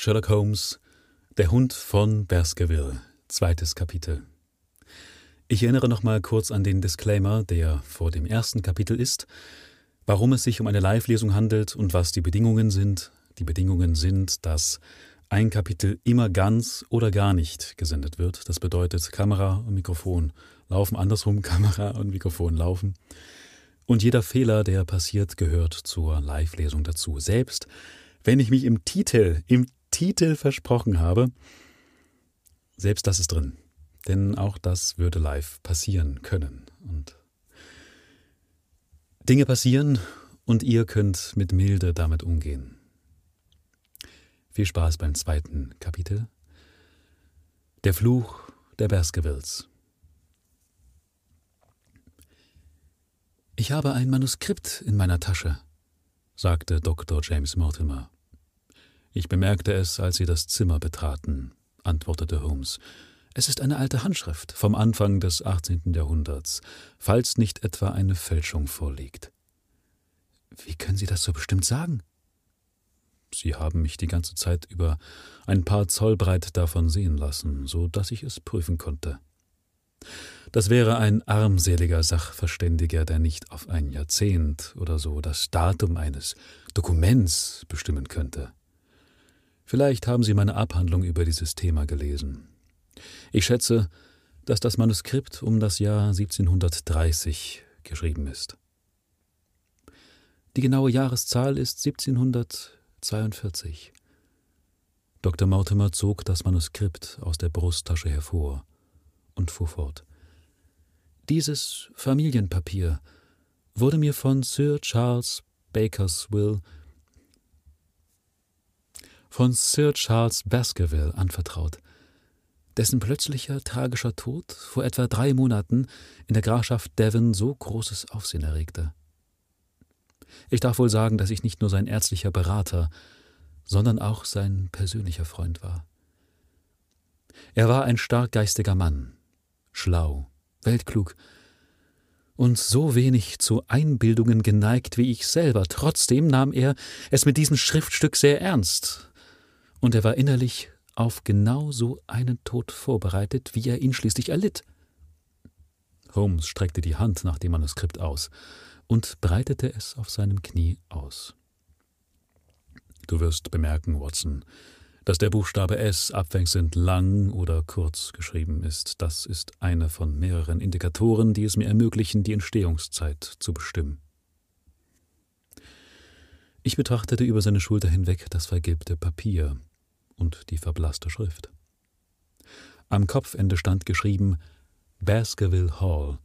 Sherlock Holmes, der Hund von Baskerville, zweites Kapitel. Ich erinnere nochmal kurz an den Disclaimer, der vor dem ersten Kapitel ist, warum es sich um eine Live-Lesung handelt und was die Bedingungen sind. Die Bedingungen sind, dass ein Kapitel immer ganz oder gar nicht gesendet wird. Das bedeutet, Kamera und Mikrofon laufen andersrum, Kamera und Mikrofon laufen. Und jeder Fehler, der passiert, gehört zur Live-Lesung dazu. Selbst wenn ich mich im Titel, im Titel versprochen habe, selbst das ist drin. Denn auch das würde live passieren können. Und Dinge passieren und ihr könnt mit Milde damit umgehen. Viel Spaß beim zweiten Kapitel. Der Fluch der Baskervilles. Ich habe ein Manuskript in meiner Tasche, sagte Dr. James Mortimer. Ich bemerkte es, als Sie das Zimmer betraten, antwortete Holmes. Es ist eine alte Handschrift vom Anfang des 18. Jahrhunderts, falls nicht etwa eine Fälschung vorliegt. Wie können Sie das so bestimmt sagen? Sie haben mich die ganze Zeit über ein paar Zoll breit davon sehen lassen, so dass ich es prüfen konnte. Das wäre ein armseliger Sachverständiger, der nicht auf ein Jahrzehnt oder so das Datum eines Dokuments bestimmen könnte. Vielleicht haben Sie meine Abhandlung über dieses Thema gelesen. Ich schätze, dass das Manuskript um das Jahr 1730 geschrieben ist. Die genaue Jahreszahl ist 1742. Dr. Mortimer zog das Manuskript aus der Brusttasche hervor und fuhr fort. Dieses Familienpapier wurde mir von Sir Charles Bakerswill von Sir Charles Baskerville anvertraut, dessen plötzlicher tragischer Tod vor etwa drei Monaten in der Grafschaft Devon so großes Aufsehen erregte. Ich darf wohl sagen, dass ich nicht nur sein ärztlicher Berater, sondern auch sein persönlicher Freund war. Er war ein starkgeistiger Mann, schlau, weltklug und so wenig zu Einbildungen geneigt wie ich selber. Trotzdem nahm er es mit diesem Schriftstück sehr ernst, und er war innerlich auf genau so einen Tod vorbereitet, wie er ihn schließlich erlitt. Holmes streckte die Hand nach dem Manuskript aus und breitete es auf seinem Knie aus. Du wirst bemerken, Watson, dass der Buchstabe S abwechselnd lang oder kurz geschrieben ist, das ist einer von mehreren Indikatoren, die es mir ermöglichen, die Entstehungszeit zu bestimmen. Ich betrachtete über seine Schulter hinweg das vergilbte Papier und die verblasste Schrift. Am Kopfende stand geschrieben Baskerville Hall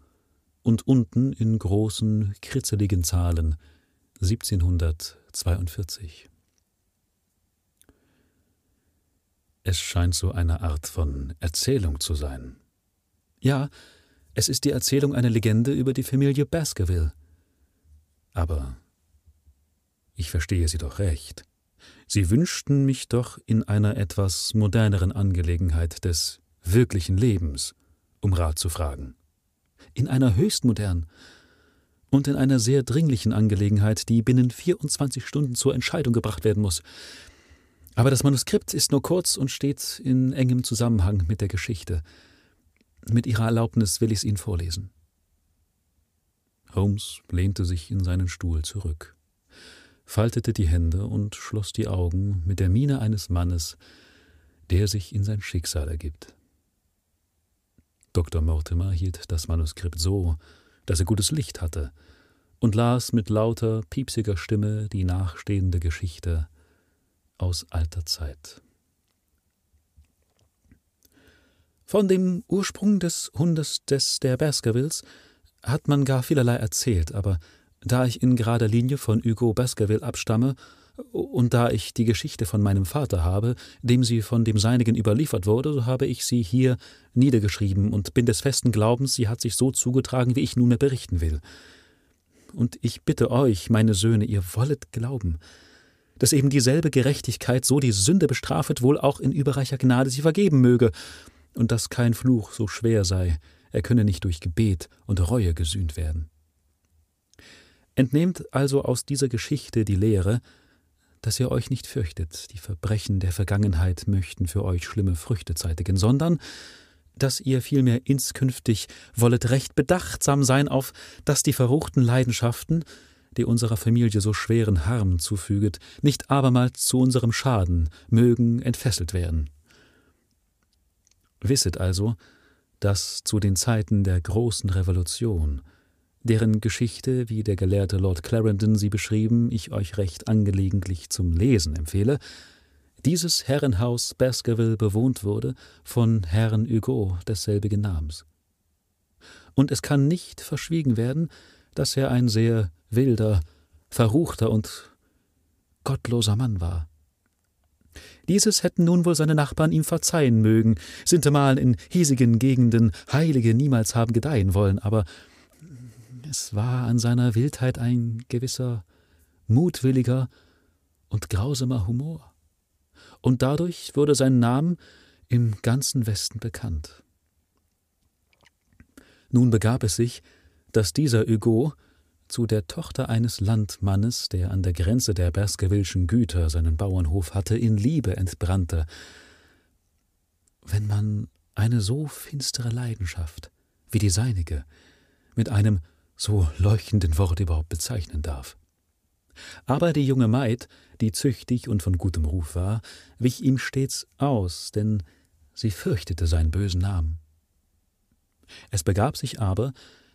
und unten in großen, kritzeligen Zahlen 1742. Es scheint so eine Art von Erzählung zu sein. Ja, es ist die Erzählung einer Legende über die Familie Baskerville. Aber ich verstehe Sie doch recht. Sie wünschten mich doch in einer etwas moderneren Angelegenheit des wirklichen Lebens um Rat zu fragen. In einer höchst modernen und in einer sehr dringlichen Angelegenheit, die binnen 24 Stunden zur Entscheidung gebracht werden muss. Aber das Manuskript ist nur kurz und steht in engem Zusammenhang mit der Geschichte. Mit Ihrer Erlaubnis will ich es Ihnen vorlesen. Holmes lehnte sich in seinen Stuhl zurück, faltete die Hände und schloss die Augen mit der Miene eines Mannes, der sich in sein Schicksal ergibt. Dr. Mortimer hielt das Manuskript so, dass er gutes Licht hatte, und las mit lauter, piepsiger Stimme die nachstehende Geschichte aus alter Zeit. Von dem Ursprung des Hundes des der Baskervilles hat man gar vielerlei erzählt, aber da ich in gerader Linie von Hugo Baskerville abstamme und da ich die Geschichte von meinem Vater habe, dem sie von dem Seinigen überliefert wurde, so habe ich sie hier niedergeschrieben und bin des festen Glaubens, sie hat sich so zugetragen, wie ich nunmehr berichten will. Und ich bitte euch, meine Söhne, ihr wollet glauben, dass eben dieselbe Gerechtigkeit so die Sünde bestrafet, wohl auch in überreicher Gnade sie vergeben möge, und dass kein Fluch so schwer sei, er könne nicht durch Gebet und Reue gesühnt werden. Entnehmt also aus dieser Geschichte die Lehre, dass ihr euch nicht fürchtet, die Verbrechen der Vergangenheit möchten für euch schlimme Früchte zeitigen, sondern dass ihr vielmehr inskünftig wollet recht bedachtsam sein auf, dass die verruchten Leidenschaften, die unserer Familie so schweren Harm zufüget, nicht abermals zu unserem Schaden mögen entfesselt werden. Wisset also, dass zu den Zeiten der großen Revolution, deren Geschichte, wie der gelehrte Lord Clarendon sie beschrieben, ich euch recht angelegentlich zum Lesen empfehle, dieses Herrenhaus Baskerville bewohnt wurde von Herrn Hugo desselbigen Namens. Und es kann nicht verschwiegen werden, dass er ein sehr wilder, verruchter und gottloser Mann war. Dieses hätten nun wohl seine Nachbarn ihm verzeihen mögen, sintemal in hiesigen Gegenden Heilige niemals haben gedeihen wollen, aber es war an seiner Wildheit ein gewisser mutwilliger und grausamer Humor. Und dadurch wurde sein Name im ganzen Westen bekannt. Nun begab es sich, dass dieser Hugo zu der Tochter eines Landmannes, der an der Grenze der Baskervilleschen Güter seinen Bauernhof hatte, in Liebe entbrannte. Wenn man eine so finstere Leidenschaft wie die seinige mit einem so leuchtenden Wort überhaupt bezeichnen darf. Aber die junge Maid, die züchtig und von gutem Ruf war, wich ihm stets aus, denn sie fürchtete seinen bösen Namen. Es begab sich aber,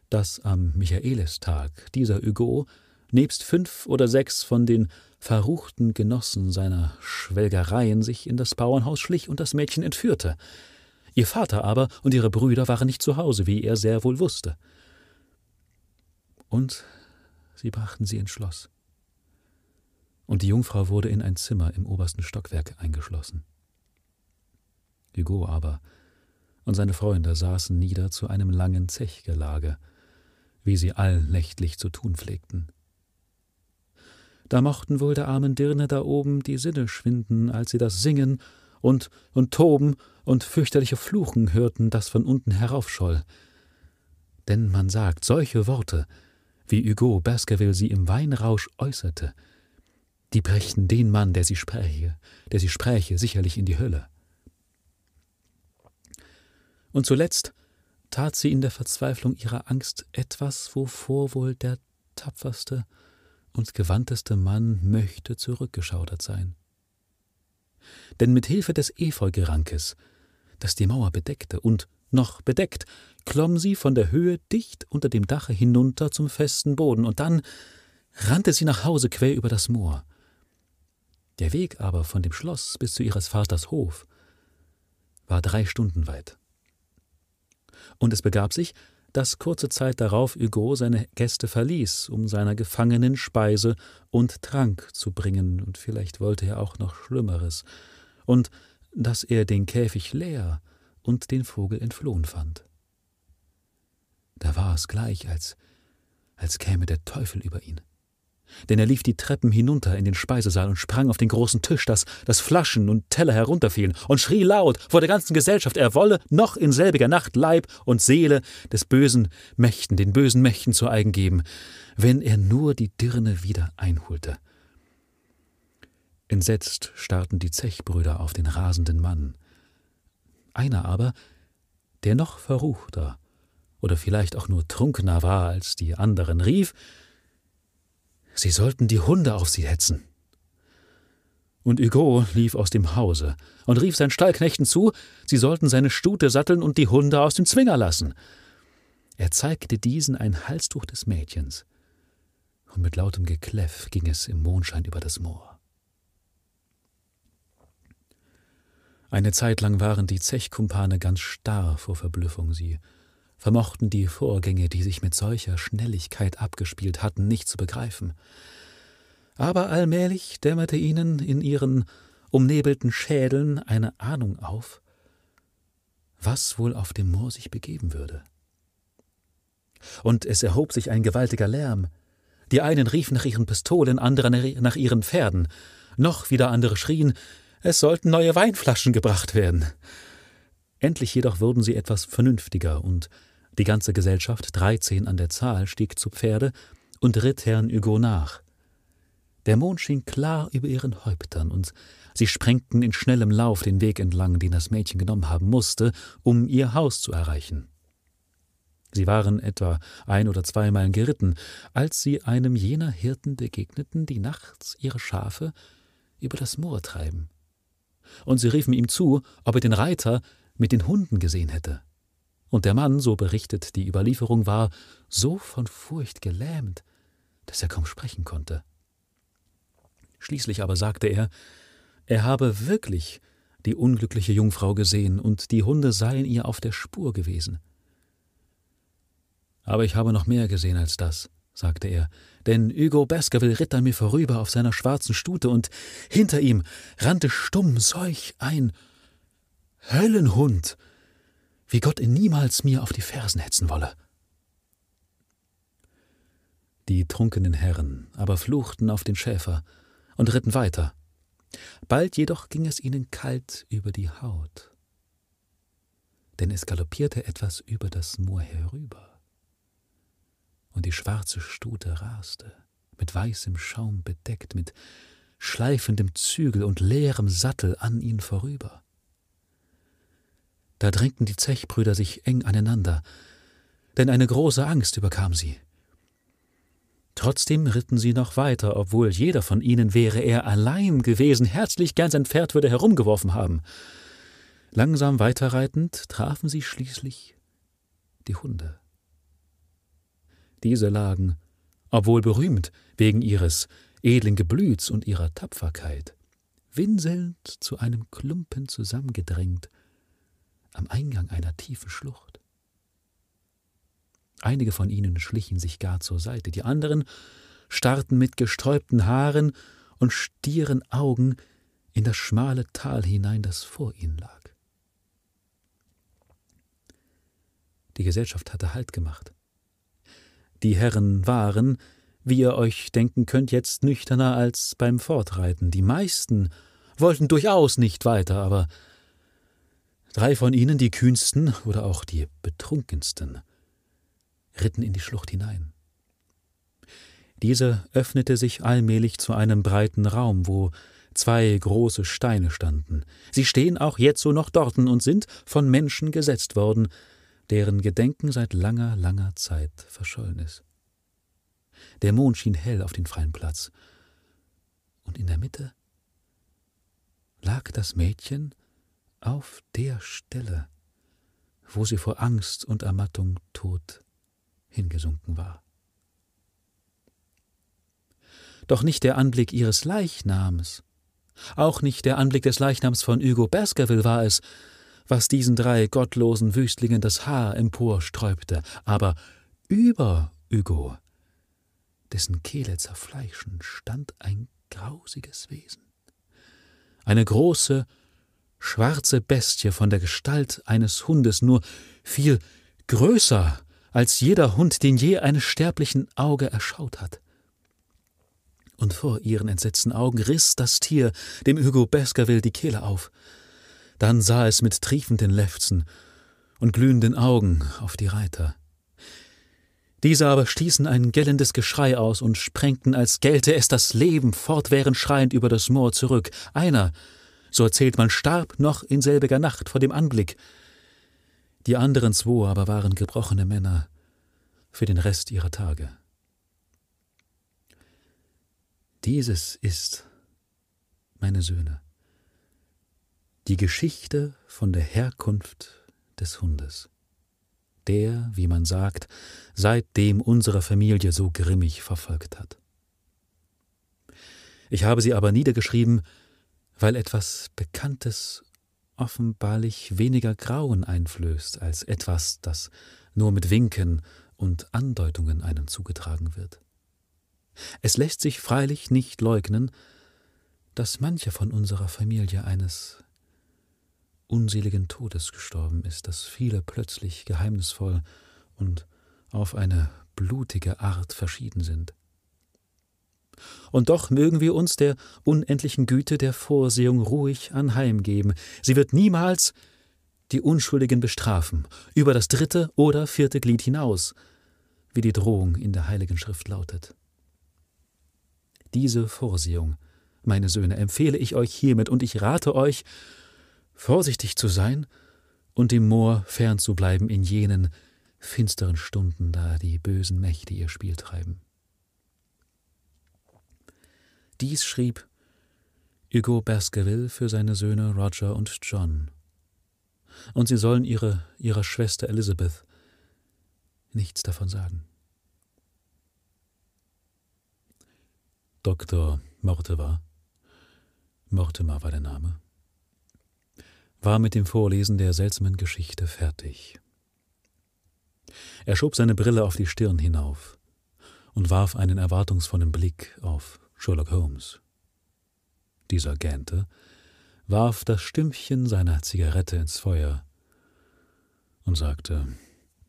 dass am Michaelistag dieser Hugo nebst fünf oder sechs von den verruchten Genossen seiner Schwelgereien sich in das Bauernhaus schlich und das Mädchen entführte. Ihr Vater aber und ihre Brüder waren nicht zu Hause, wie er sehr wohl wusste. Und sie brachten sie ins Schloss. Und die Jungfrau wurde in ein Zimmer im obersten Stockwerk eingeschlossen. Hugo aber und seine Freunde saßen nieder zu einem langen Zechgelage, wie sie allnächtlich zu tun pflegten. Da mochten wohl der armen Dirne da oben die Sinne schwinden, als sie das Singen und, und Toben und fürchterliche Fluchen hörten, das von unten heraufscholl. Denn man sagt, solche Worte, wie Hugo Baskerville sie im Weinrausch äußerte, die brächten den Mann, der sie spräche, der sie spräche, sicherlich in die Hölle. Und zuletzt tat sie in der Verzweiflung ihrer Angst etwas, wovor wohl der tapferste und gewandteste Mann möchte zurückgeschaudert sein. Denn mit Hilfe des Efeugerankes, das die Mauer bedeckte und noch bedeckt, klomm sie von der Höhe dicht unter dem Dache hinunter zum festen Boden, und dann rannte sie nach Hause quer über das Moor. Der Weg aber von dem Schloss bis zu ihres Vaters Hof war drei Stunden weit. Und es begab sich, dass kurze Zeit darauf Hugo seine Gäste verließ, um seiner Gefangenen Speise und Trank zu bringen, und vielleicht wollte er auch noch Schlimmeres, und dass er den Käfig leer und den Vogel entflohen fand. Da war es gleich, als, als käme der Teufel über ihn denn er lief die Treppen hinunter in den Speisesaal und sprang auf den großen Tisch, dass, dass Flaschen und Teller herunterfielen, und schrie laut vor der ganzen Gesellschaft, er wolle noch in selbiger Nacht Leib und Seele des bösen Mächten, den bösen Mächten zu eigen geben, wenn er nur die Dirne wieder einholte. Entsetzt starrten die Zechbrüder auf den rasenden Mann. Einer aber, der noch verruchter oder vielleicht auch nur trunkener war als die anderen, rief Sie sollten die Hunde auf sie hetzen. Und Hugo lief aus dem Hause und rief seinen Stallknechten zu, sie sollten seine Stute satteln und die Hunde aus dem Zwinger lassen. Er zeigte diesen ein Halstuch des Mädchens, und mit lautem Gekläff ging es im Mondschein über das Moor. Eine Zeit lang waren die Zechkumpane ganz starr vor Verblüffung. Sie vermochten die Vorgänge, die sich mit solcher Schnelligkeit abgespielt hatten, nicht zu begreifen. Aber allmählich dämmerte ihnen in ihren umnebelten Schädeln eine Ahnung auf, was wohl auf dem Moor sich begeben würde. Und es erhob sich ein gewaltiger Lärm. Die einen riefen nach ihren Pistolen, andere nach ihren Pferden, noch wieder andere schrien, es sollten neue Weinflaschen gebracht werden. Endlich jedoch wurden sie etwas vernünftiger und die ganze Gesellschaft, dreizehn an der Zahl, stieg zu Pferde und ritt Herrn Hugo nach. Der Mond schien klar über ihren Häuptern, und sie sprengten in schnellem Lauf den Weg entlang, den das Mädchen genommen haben musste, um ihr Haus zu erreichen. Sie waren etwa ein oder zwei Meilen geritten, als sie einem jener Hirten begegneten, die nachts ihre Schafe über das Moor treiben. Und sie riefen ihm zu, ob er den Reiter mit den Hunden gesehen hätte. Und der Mann, so berichtet die Überlieferung, war so von Furcht gelähmt, dass er kaum sprechen konnte. Schließlich aber sagte er, er habe wirklich die unglückliche Jungfrau gesehen und die Hunde seien ihr auf der Spur gewesen. Aber ich habe noch mehr gesehen als das, sagte er, denn Hugo Baskerville ritt an mir vorüber auf seiner schwarzen Stute, und hinter ihm rannte stumm solch ein Höllenhund, wie Gott ihn niemals mir auf die Fersen hetzen wolle. Die trunkenen Herren aber fluchten auf den Schäfer und ritten weiter. Bald jedoch ging es ihnen kalt über die Haut, denn es galoppierte etwas über das Moor herüber und die schwarze Stute raste, mit weißem Schaum bedeckt, mit schleifendem Zügel und leerem Sattel an ihn vorüber. Da drängten die Zechbrüder sich eng aneinander, denn eine große Angst überkam sie. Trotzdem ritten sie noch weiter, obwohl jeder von ihnen, wäre er allein gewesen, herzlich gern sein Pferd würde herumgeworfen haben. Langsam weiterreitend trafen sie schließlich die Hunde. Diese lagen, obwohl berühmt wegen ihres edlen Geblüts und ihrer Tapferkeit, winselnd zu einem Klumpen zusammengedrängt am Eingang einer tiefen Schlucht. Einige von ihnen schlichen sich gar zur Seite, die anderen starrten mit gesträubten Haaren und stieren Augen in das schmale Tal hinein, das vor ihnen lag. Die Gesellschaft hatte Halt gemacht. Die Herren waren, wie ihr euch denken könnt, jetzt nüchterner als beim Fortreiten. Die meisten wollten durchaus nicht weiter, aber drei von ihnen, die kühnsten oder auch die betrunkensten, ritten in die Schlucht hinein. Diese öffnete sich allmählich zu einem breiten Raum, wo zwei große Steine standen. Sie stehen auch jetzo noch dorten und sind von Menschen gesetzt worden, deren Gedenken seit langer, langer Zeit verschollen ist. Der Mond schien hell auf den freien Platz, und in der Mitte lag das Mädchen auf der Stelle, wo sie vor Angst und Ermattung tot hingesunken war. Doch nicht der Anblick ihres Leichnams, auch nicht der Anblick des Leichnams von Hugo Baskerville war es, was diesen drei gottlosen Wüstlingen das Haar emporsträubte, aber über Hugo, dessen Kehle zerfleischen, stand ein grausiges Wesen. Eine große, schwarze Bestie von der Gestalt eines Hundes, nur viel größer als jeder Hund, den je eines sterblichen Auge erschaut hat. Und vor ihren entsetzten Augen riss das Tier dem Hugo Baskerville die Kehle auf. Dann sah es mit triefenden Lefzen und glühenden Augen auf die Reiter. Diese aber stießen ein gellendes Geschrei aus und sprengten, als gelte es das Leben, fortwährend schreiend über das Moor zurück. Einer, so erzählt man, starb noch in selbiger Nacht vor dem Anblick. Die anderen zwei aber waren gebrochene Männer für den Rest ihrer Tage. Dieses ist, meine Söhne, die Geschichte von der Herkunft des Hundes, der, wie man sagt, seitdem unsere Familie so grimmig verfolgt hat. Ich habe sie aber niedergeschrieben, weil etwas Bekanntes offenbarlich weniger Grauen einflößt als etwas, das nur mit Winken und Andeutungen einem zugetragen wird. Es lässt sich freilich nicht leugnen, dass mancher von unserer Familie eines unseligen Todes gestorben ist, dass viele plötzlich geheimnisvoll und auf eine blutige Art verschieden sind. Und doch mögen wir uns der unendlichen Güte der Vorsehung ruhig anheimgeben. Sie wird niemals die Unschuldigen bestrafen, über das dritte oder vierte Glied hinaus, wie die Drohung in der Heiligen Schrift lautet. Diese Vorsehung, meine Söhne, empfehle ich euch hiermit, und ich rate euch, vorsichtig zu sein und dem Moor fern zu bleiben in jenen finsteren Stunden, da die bösen Mächte ihr Spiel treiben. Dies schrieb Hugo Baskerville für seine Söhne Roger und John. Und sie sollen ihre, ihrer Schwester Elizabeth nichts davon sagen. Dr. Mortimer, Mortimer war der Name, war mit dem Vorlesen der seltsamen Geschichte fertig. Er schob seine Brille auf die Stirn hinauf und warf einen erwartungsvollen Blick auf Sherlock Holmes. Dieser gähnte, warf das Stümpchen seiner Zigarette ins Feuer und sagte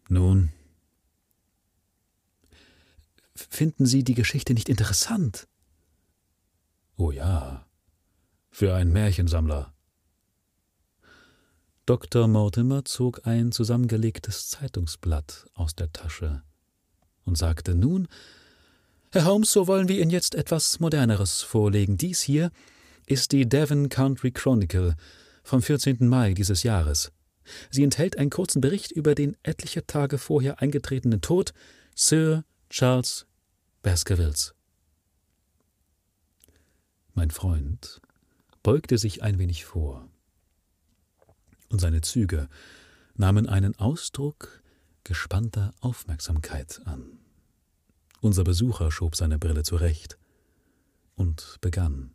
Nun, finden Sie die Geschichte nicht interessant? Oh ja, für einen Märchensammler. Dr. Mortimer zog ein zusammengelegtes Zeitungsblatt aus der Tasche und sagte Nun, Herr Holmes, so wollen wir Ihnen jetzt etwas Moderneres vorlegen. Dies hier ist die Devon Country Chronicle vom 14. Mai dieses Jahres. Sie enthält einen kurzen Bericht über den etliche Tage vorher eingetretenen Tod Sir Charles Baskervilles. Mein Freund beugte sich ein wenig vor, und seine Züge nahmen einen Ausdruck gespannter Aufmerksamkeit an. Unser Besucher schob seine Brille zurecht und begann.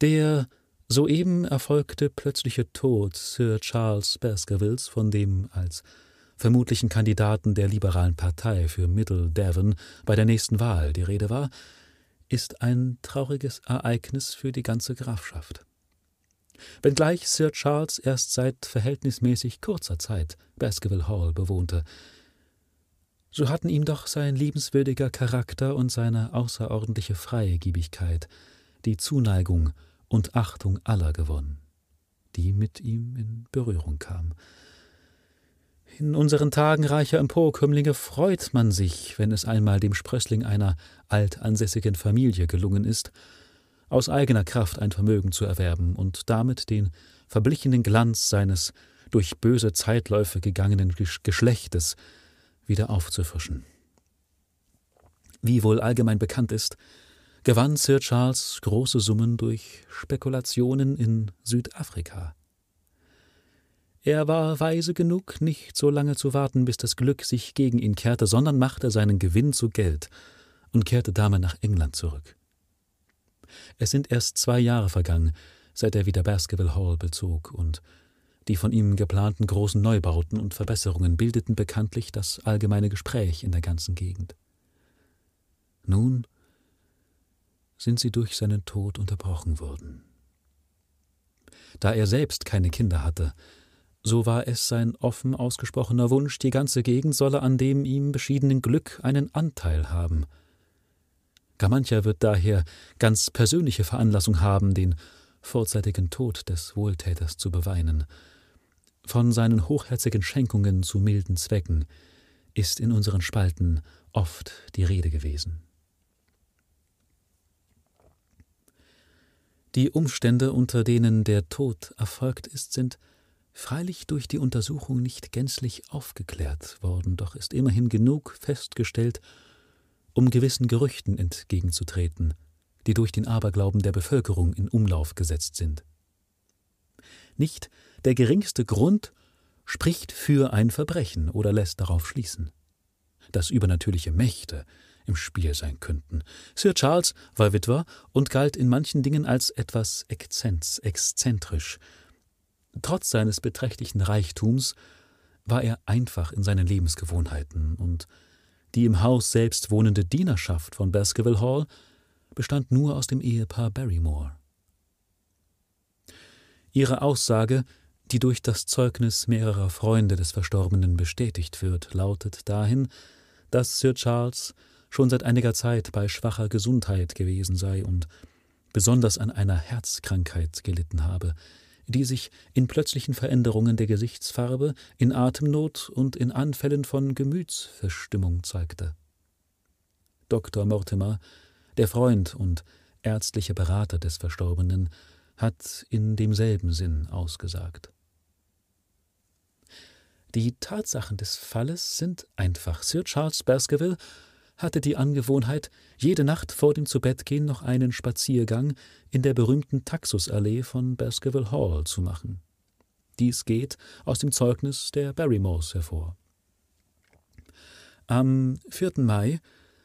Der soeben erfolgte plötzliche Tod Sir Charles Baskervilles, von dem als vermutlichen Kandidaten der liberalen Partei für Middle Devon bei der nächsten Wahl die Rede war, ist ein trauriges Ereignis für die ganze Grafschaft. Wenngleich Sir Charles erst seit verhältnismäßig kurzer Zeit Baskerville Hall bewohnte, so hatten ihm doch sein liebenswürdiger Charakter und seine außerordentliche Freigebigkeit die Zuneigung und Achtung aller gewonnen, die mit ihm in Berührung kamen. In unseren Tagen reicher Emporkömmlinge freut man sich, wenn es einmal dem Sprössling einer altansässigen Familie gelungen ist, aus eigener Kraft ein Vermögen zu erwerben und damit den verblichenen Glanz seines durch böse Zeitläufe gegangenen Geschlechtes wieder aufzufrischen. Wie wohl allgemein bekannt ist, gewann Sir Charles große Summen durch Spekulationen in Südafrika. Er war weise genug, nicht so lange zu warten, bis das Glück sich gegen ihn kehrte, sondern machte seinen Gewinn zu Geld und kehrte damit nach England zurück. Es sind erst zwei Jahre vergangen, seit er wieder Baskerville Hall bezog, und die von ihm geplanten großen Neubauten und Verbesserungen bildeten bekanntlich das allgemeine Gespräch in der ganzen Gegend. Nun sind sie durch seinen Tod unterbrochen worden. Da er selbst keine Kinder hatte, so war es sein offen ausgesprochener Wunsch, die ganze Gegend solle an dem ihm beschiedenen Glück einen Anteil haben. Gar mancher wird daher ganz persönliche Veranlassung haben, den vorzeitigen Tod des Wohltäters zu beweinen, von seinen hochherzigen Schenkungen zu milden Zwecken ist in unseren Spalten oft die Rede gewesen. Die Umstände, unter denen der Tod erfolgt ist, sind freilich durch die Untersuchung nicht gänzlich aufgeklärt worden, doch ist immerhin genug festgestellt, um gewissen Gerüchten entgegenzutreten, die durch den Aberglauben der Bevölkerung in Umlauf gesetzt sind. Nicht der geringste Grund spricht für ein Verbrechen oder lässt darauf schließen, dass übernatürliche Mächte im Spiel sein könnten. Sir Charles war Witwer und galt in manchen Dingen als etwas exzenz, exzentrisch. Trotz seines beträchtlichen Reichtums war er einfach in seinen Lebensgewohnheiten, und die im Haus selbst wohnende Dienerschaft von Baskerville Hall bestand nur aus dem Ehepaar Barrymore. Ihre Aussage, die durch das Zeugnis mehrerer Freunde des Verstorbenen bestätigt wird, lautet dahin, dass Sir Charles schon seit einiger Zeit bei schwacher Gesundheit gewesen sei und besonders an einer Herzkrankheit gelitten habe, die sich in plötzlichen Veränderungen der Gesichtsfarbe, in Atemnot und in Anfällen von Gemütsverstimmung zeigte. Dr. Mortimer, der Freund und ärztliche Berater des Verstorbenen, hat in demselben Sinn ausgesagt. Die Tatsachen des Falles sind einfach. Sir Charles Baskerville hatte die Angewohnheit, jede Nacht vor dem Zubettgehen noch einen Spaziergang in der berühmten Taxusallee von Baskerville Hall zu machen. Dies geht aus dem Zeugnis der Barrymores hervor. Am 4. Mai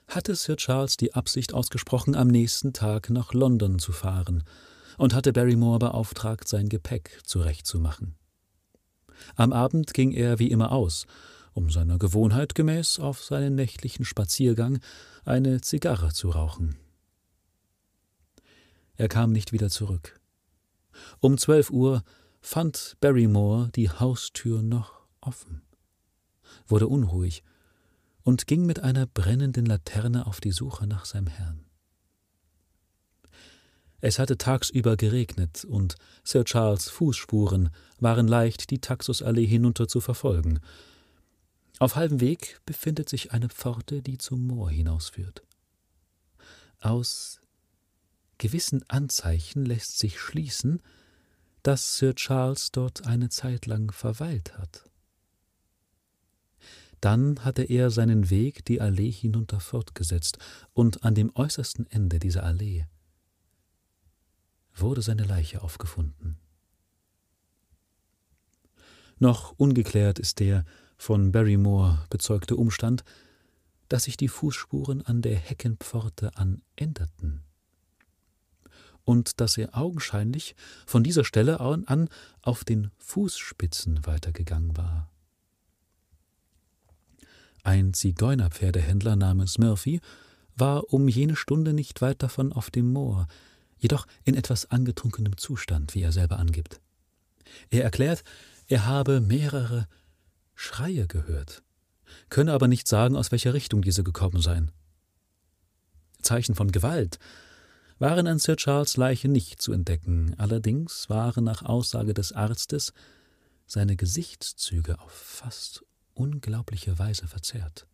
hatte Sir Charles die Absicht ausgesprochen, am nächsten Tag nach London zu fahren und hatte Barrymore beauftragt, sein Gepäck zurechtzumachen. Am Abend ging er wie immer aus, um seiner Gewohnheit gemäß auf seinen nächtlichen Spaziergang eine Zigarre zu rauchen. Er kam nicht wieder zurück. Um zwölf Uhr fand Barrymore die Haustür noch offen, wurde unruhig und ging mit einer brennenden Laterne auf die Suche nach seinem Herrn. Es hatte tagsüber geregnet und Sir Charles Fußspuren waren leicht die Taxusallee hinunter zu verfolgen. Auf halbem Weg befindet sich eine Pforte, die zum Moor hinausführt. Aus gewissen Anzeichen lässt sich schließen, dass Sir Charles dort eine Zeit lang verweilt hat. Dann hatte er seinen Weg die Allee hinunter fortgesetzt, und an dem äußersten Ende dieser Allee wurde seine Leiche aufgefunden. Noch ungeklärt ist der von Barrymore bezeugte Umstand, dass sich die Fußspuren an der Heckenpforte an änderten und dass er augenscheinlich von dieser Stelle an auf den Fußspitzen weitergegangen war. Ein Zigeunerpferdehändler namens Murphy war um jene Stunde nicht weit davon auf dem Moor, jedoch in etwas angetrunkenem Zustand, wie er selber angibt. Er erklärt, er habe mehrere Schreie gehört, könne aber nicht sagen, aus welcher Richtung diese gekommen seien. Zeichen von Gewalt waren an Sir Charles Leiche nicht zu entdecken, allerdings waren nach Aussage des Arztes seine Gesichtszüge auf fast unglaubliche Weise verzerrt.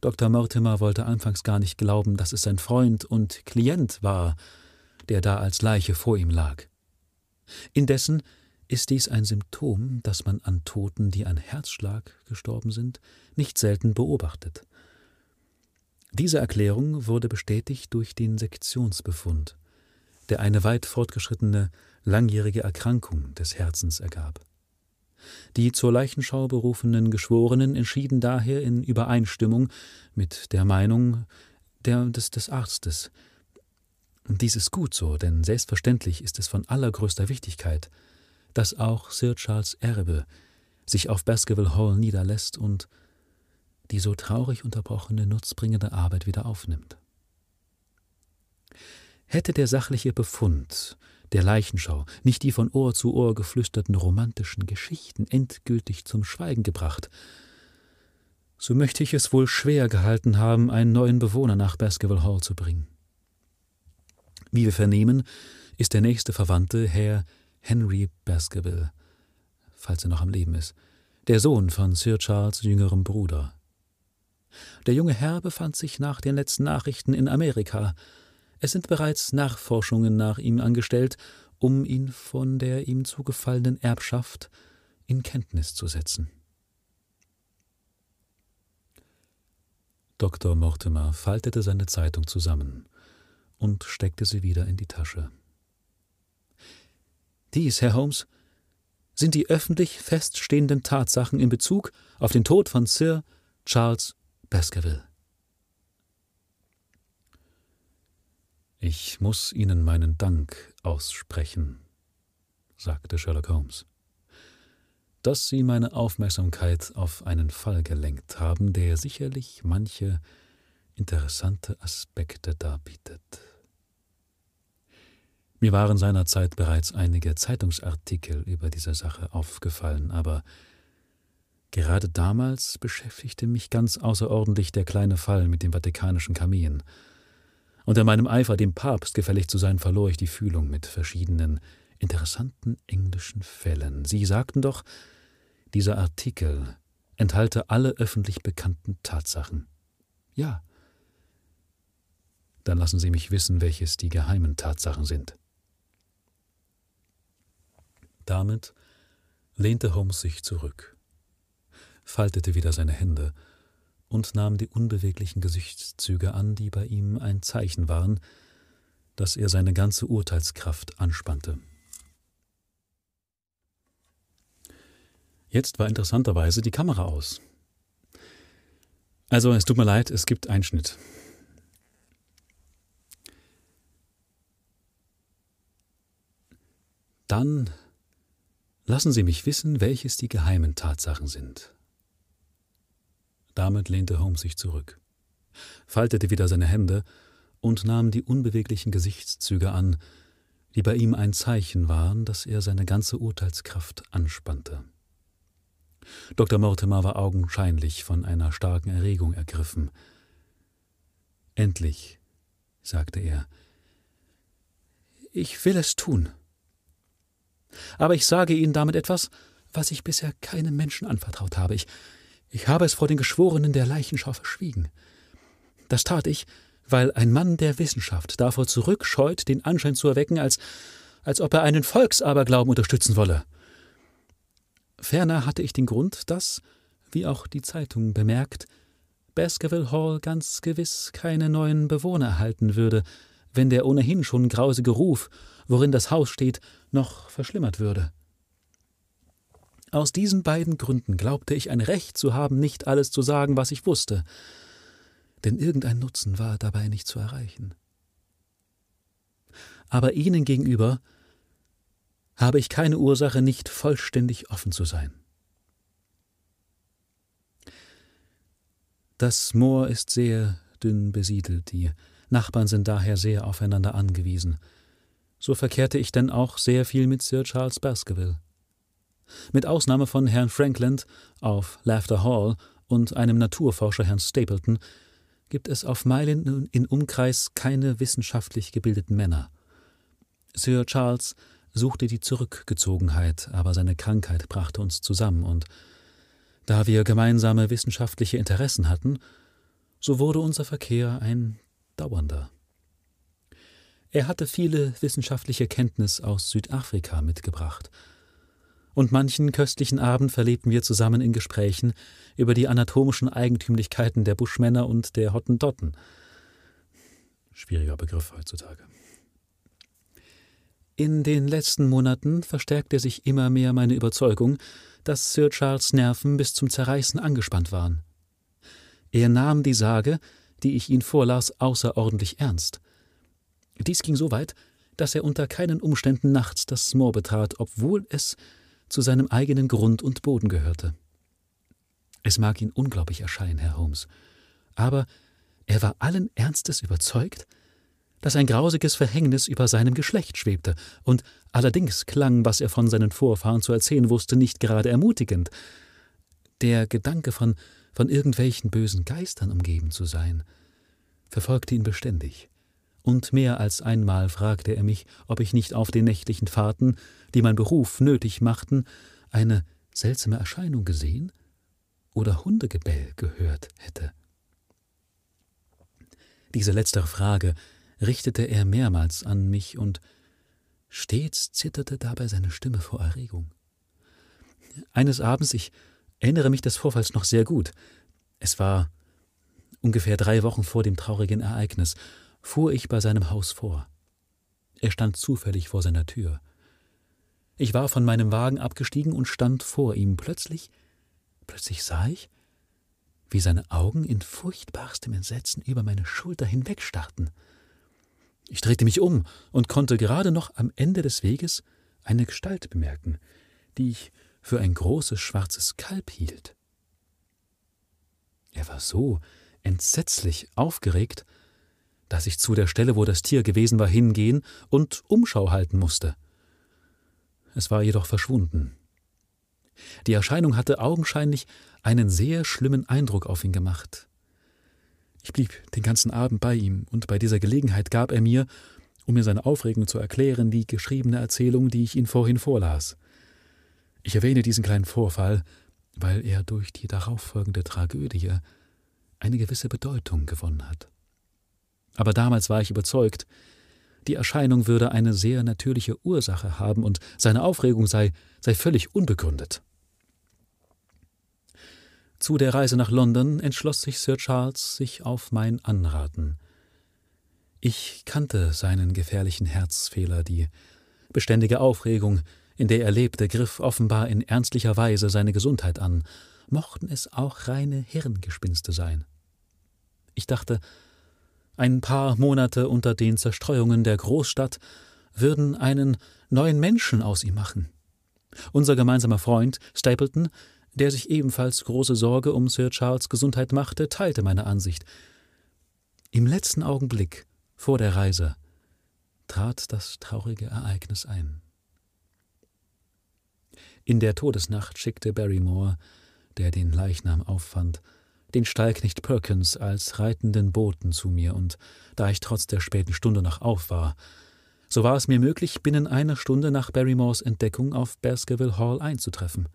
Dr. Mortimer wollte anfangs gar nicht glauben, dass es sein Freund und Klient war, der da als Leiche vor ihm lag. Indessen ist dies ein Symptom, das man an Toten, die an Herzschlag gestorben sind, nicht selten beobachtet. Diese Erklärung wurde bestätigt durch den Sektionsbefund, der eine weit fortgeschrittene, langjährige Erkrankung des Herzens ergab. Die zur Leichenschau berufenen Geschworenen entschieden daher in Übereinstimmung mit der Meinung der, des, des Arztes. Dies ist gut so, denn selbstverständlich ist es von allergrößter Wichtigkeit, dass auch Sir Charles Erbe sich auf Baskerville Hall niederlässt und die so traurig unterbrochene nutzbringende Arbeit wieder aufnimmt. Hätte der sachliche Befund der Leichenschau nicht die von Ohr zu Ohr geflüsterten romantischen Geschichten endgültig zum Schweigen gebracht, so möchte ich es wohl schwer gehalten haben, einen neuen Bewohner nach Baskerville Hall zu bringen. Wie wir vernehmen, ist der nächste Verwandte Herr Henry Baskerville, falls er noch am Leben ist, der Sohn von Sir Charles jüngerem Bruder. Der junge Herr befand sich nach den letzten Nachrichten in Amerika, es sind bereits Nachforschungen nach ihm angestellt, um ihn von der ihm zugefallenen Erbschaft in Kenntnis zu setzen. Dr. Mortimer faltete seine Zeitung zusammen und steckte sie wieder in die Tasche. Dies, Herr Holmes, sind die öffentlich feststehenden Tatsachen in Bezug auf den Tod von Sir Charles Baskerville. Ich muss Ihnen meinen Dank aussprechen, sagte Sherlock Holmes, dass Sie meine Aufmerksamkeit auf einen Fall gelenkt haben, der sicherlich manche interessante Aspekte darbietet. Mir waren seinerzeit bereits einige Zeitungsartikel über diese Sache aufgefallen, aber gerade damals beschäftigte mich ganz außerordentlich der kleine Fall mit dem vatikanischen Kamin, unter meinem Eifer, dem Papst gefällig zu sein, verlor ich die Fühlung mit verschiedenen interessanten englischen Fällen. Sie sagten doch, dieser Artikel enthalte alle öffentlich bekannten Tatsachen. Ja, Dann lassen Sie mich wissen, welches die geheimen Tatsachen sind. Damit lehnte Holmes sich zurück, faltete wieder seine Hände und nahm die unbeweglichen Gesichtszüge an, die bei ihm ein Zeichen waren, dass er seine ganze Urteilskraft anspannte. Jetzt war interessanterweise die Kamera aus. Also, es tut mir leid, es gibt Einschnitt. Dann lassen Sie mich wissen, welches die geheimen Tatsachen sind. Damit lehnte Holmes sich zurück, faltete wieder seine Hände und nahm die unbeweglichen Gesichtszüge an, die bei ihm ein Zeichen waren, dass er seine ganze Urteilskraft anspannte. Dr. Mortimer war augenscheinlich von einer starken Erregung ergriffen. Endlich, sagte er, ich will es tun. Aber ich sage Ihnen damit etwas, was ich bisher keinem Menschen anvertraut habe. Ich, ich habe es vor den Geschworenen der Leichenschau verschwiegen. Das tat ich, weil ein Mann der Wissenschaft davor zurückscheut, den Anschein zu erwecken, als, als ob er einen Volksaberglauben unterstützen wolle. Ferner hatte ich den Grund, dass, wie auch die Zeitung bemerkt, Baskerville Hall ganz gewiss keine neuen Bewohner erhalten würde, wenn der ohnehin schon grausige Ruf, worin das Haus steht, noch verschlimmert würde. Aus diesen beiden Gründen glaubte ich ein Recht zu haben, nicht alles zu sagen, was ich wusste, denn irgendein Nutzen war dabei nicht zu erreichen. Aber Ihnen gegenüber habe ich keine Ursache, nicht vollständig offen zu sein. Das Moor ist sehr dünn besiedelt, die Nachbarn sind daher sehr aufeinander angewiesen. So verkehrte ich denn auch sehr viel mit Sir Charles Baskerville. Mit Ausnahme von Herrn Frankland auf Laughter Hall und einem Naturforscher Herrn Stapleton gibt es auf Meilen in Umkreis keine wissenschaftlich gebildeten Männer. Sir Charles suchte die Zurückgezogenheit, aber seine Krankheit brachte uns zusammen, und da wir gemeinsame wissenschaftliche Interessen hatten, so wurde unser Verkehr ein dauernder. Er hatte viele wissenschaftliche Kenntnis aus Südafrika mitgebracht, und manchen köstlichen Abend verlebten wir zusammen in Gesprächen über die anatomischen Eigentümlichkeiten der Buschmänner und der Hottentotten. Schwieriger Begriff heutzutage. In den letzten Monaten verstärkte sich immer mehr meine Überzeugung, dass Sir Charles Nerven bis zum Zerreißen angespannt waren. Er nahm die Sage, die ich ihn vorlas, außerordentlich ernst. Dies ging so weit, dass er unter keinen Umständen nachts das Moor betrat, obwohl es zu seinem eigenen Grund und Boden gehörte. Es mag Ihnen unglaublich erscheinen, Herr Holmes, aber er war allen Ernstes überzeugt, dass ein grausiges Verhängnis über seinem Geschlecht schwebte, und allerdings klang, was er von seinen Vorfahren zu erzählen wusste, nicht gerade ermutigend. Der Gedanke von, von irgendwelchen bösen Geistern umgeben zu sein, verfolgte ihn beständig. Und mehr als einmal fragte er mich, ob ich nicht auf den nächtlichen Fahrten, die mein Beruf nötig machten, eine seltsame Erscheinung gesehen oder Hundegebell gehört hätte. Diese letztere Frage richtete er mehrmals an mich, und stets zitterte dabei seine Stimme vor Erregung. Eines Abends, ich erinnere mich des Vorfalls noch sehr gut, es war ungefähr drei Wochen vor dem traurigen Ereignis, fuhr ich bei seinem Haus vor. Er stand zufällig vor seiner Tür. Ich war von meinem Wagen abgestiegen und stand vor ihm. Plötzlich, plötzlich sah ich, wie seine Augen in furchtbarstem Entsetzen über meine Schulter hinwegstarrten. Ich drehte mich um und konnte gerade noch am Ende des Weges eine Gestalt bemerken, die ich für ein großes schwarzes Kalb hielt. Er war so entsetzlich aufgeregt, dass ich zu der Stelle, wo das Tier gewesen war, hingehen und Umschau halten musste. Es war jedoch verschwunden. Die Erscheinung hatte augenscheinlich einen sehr schlimmen Eindruck auf ihn gemacht. Ich blieb den ganzen Abend bei ihm, und bei dieser Gelegenheit gab er mir, um mir seine Aufregung zu erklären, die geschriebene Erzählung, die ich ihn vorhin vorlas. Ich erwähne diesen kleinen Vorfall, weil er durch die darauffolgende Tragödie eine gewisse Bedeutung gewonnen hat. Aber damals war ich überzeugt, die Erscheinung würde eine sehr natürliche Ursache haben und seine Aufregung sei, sei völlig unbegründet. Zu der Reise nach London entschloss sich Sir Charles, sich auf mein Anraten. Ich kannte seinen gefährlichen Herzfehler, die beständige Aufregung, in der er lebte, griff offenbar in ernstlicher Weise seine Gesundheit an, mochten es auch reine Hirngespinste sein. Ich dachte, ein paar Monate unter den Zerstreuungen der Großstadt würden einen neuen Menschen aus ihm machen. Unser gemeinsamer Freund Stapleton der sich ebenfalls große Sorge um Sir Charles Gesundheit machte, teilte meine Ansicht. Im letzten Augenblick vor der Reise trat das traurige Ereignis ein. In der Todesnacht schickte Barrymore, der den Leichnam auffand, den Stallknecht Perkins als reitenden Boten zu mir, und da ich trotz der späten Stunde noch auf war, so war es mir möglich, binnen einer Stunde nach Barrymores Entdeckung auf Baskerville Hall einzutreffen.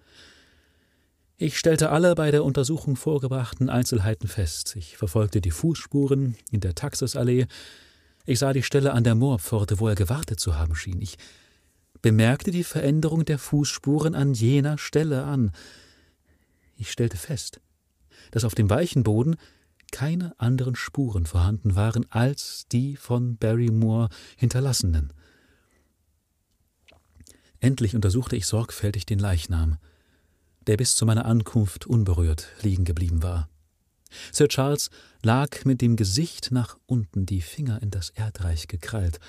Ich stellte alle bei der Untersuchung vorgebrachten Einzelheiten fest. Ich verfolgte die Fußspuren in der Taxisallee. Ich sah die Stelle an der Moorpforte, wo er gewartet zu haben schien. Ich bemerkte die Veränderung der Fußspuren an jener Stelle an. Ich stellte fest, dass auf dem weichen Boden keine anderen Spuren vorhanden waren als die von Barrymore hinterlassenen. Endlich untersuchte ich sorgfältig den Leichnam der bis zu meiner Ankunft unberührt liegen geblieben war. Sir Charles lag mit dem Gesicht nach unten, die Finger in das Erdreich gekrallt,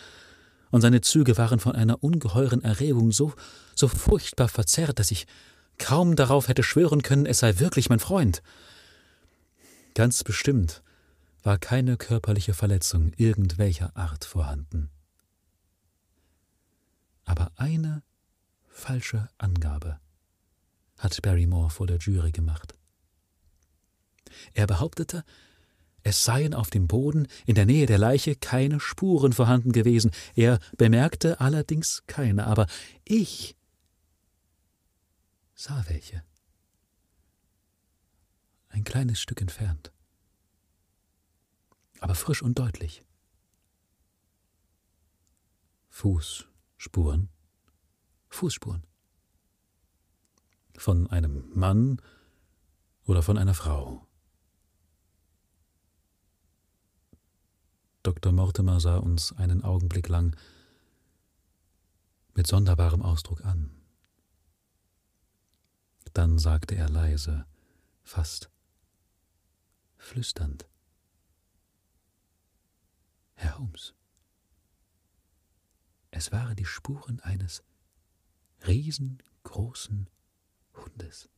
und seine Züge waren von einer ungeheuren Erregung so, so furchtbar verzerrt, dass ich kaum darauf hätte schwören können, es sei wirklich mein Freund. Ganz bestimmt war keine körperliche Verletzung irgendwelcher Art vorhanden. Aber eine falsche Angabe hat Barrymore vor der Jury gemacht. Er behauptete, es seien auf dem Boden in der Nähe der Leiche keine Spuren vorhanden gewesen. Er bemerkte allerdings keine, aber ich sah welche. Ein kleines Stück entfernt, aber frisch und deutlich. Fußspuren, Fußspuren von einem Mann oder von einer Frau. Dr. Mortimer sah uns einen Augenblick lang mit sonderbarem Ausdruck an. Dann sagte er leise, fast flüsternd, Herr Holmes, es waren die Spuren eines riesengroßen Hundes.